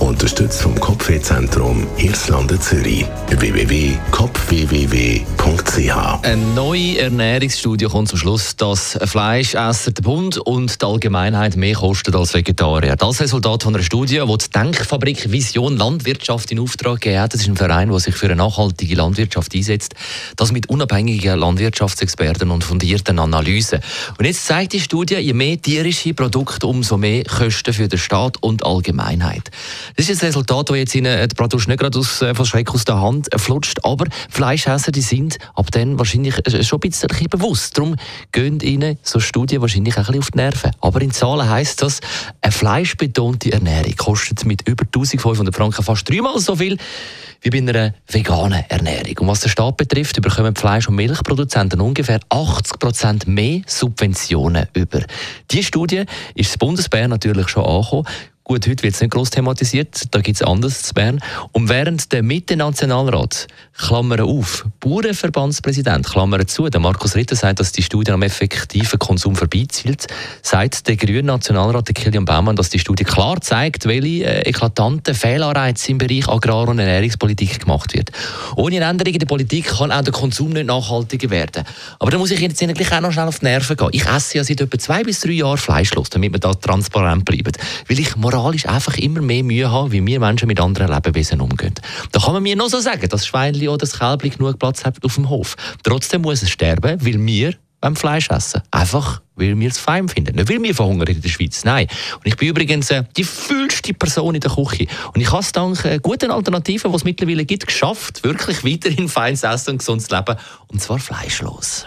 Unterstützt vom Kopfwehzentrum Irlande Zürich. www.kopfwww.ch Eine neue Ernährungsstudie kommt zum Schluss, dass Fleischesser der Bund und die Allgemeinheit mehr kosten als Vegetarier. Das Resultat von einer Studie, die die Denkfabrik Vision Landwirtschaft in Auftrag gegeben hat. Das ist ein Verein, der sich für eine nachhaltige Landwirtschaft einsetzt. Das mit unabhängigen Landwirtschaftsexperten und fundierten Analysen. Und jetzt zeigt die Studie, je mehr tierische Produkte, umso mehr Kosten für den Staat und die Allgemeinheit. Das ist ein Resultat, das jetzt Ihnen äh, Bratwurst nicht gerade aus, äh, von Schreck aus der Hand flutscht, aber Fleischesser die sind ab dann wahrscheinlich äh, schon ein bisschen bewusst. Darum gehen Ihnen so Studien wahrscheinlich auch ein bisschen auf die Nerven. Aber in Zahlen heisst das, eine fleischbetonte Ernährung kostet mit über 1500 Franken fast dreimal so viel wie bei einer veganen Ernährung. Und was den Staat betrifft, bekommen Fleisch- und Milchproduzenten ungefähr 80 Prozent mehr Subventionen über. Diese Studie ist das Bundesbär natürlich schon angekommen. Gut, heute wird es nicht groß thematisiert, da gibt es anderes zu Bern. Und während der Mitte-Nationalrat, Klammern auf, Bauernverbandspräsident, Klammern zu, der Markus Ritter sagt, dass die Studie am effektiven Konsum vorbeizielt, sagt der grüne Nationalrat der Kilian Baumann, dass die Studie klar zeigt, welche äh, eklatanten Fehlanreize im Bereich Agrar- und Ernährungspolitik gemacht wird. Ohne eine Änderung in der Politik kann auch der Konsum nicht nachhaltiger werden. Aber da muss ich jetzt auch noch schnell auf die Nerven gehen. Ich esse ja seit etwa zwei bis drei Jahren fleischlos, damit wir da transparent bleiben. Weil ich moral moralisch einfach immer mehr Mühe haben, wie wir Menschen mit anderen Lebewesen umgehen. Da kann man mir noch so sagen, dass das Schweinli oder das Kälbli genug Platz hat auf dem Hof. Trotzdem muss es sterben, weil wir beim Fleisch essen. Einfach, weil wir es fein finden. Nicht, weil wir verhungern in der Schweiz. Nein. Und ich bin übrigens äh, die fühlste Person in der Küche. Und ich habe es dank äh, guten Alternativen, die es mittlerweile gibt, geschafft, wirklich weiterhin feines Essen und gesundes Leben. Und zwar fleischlos.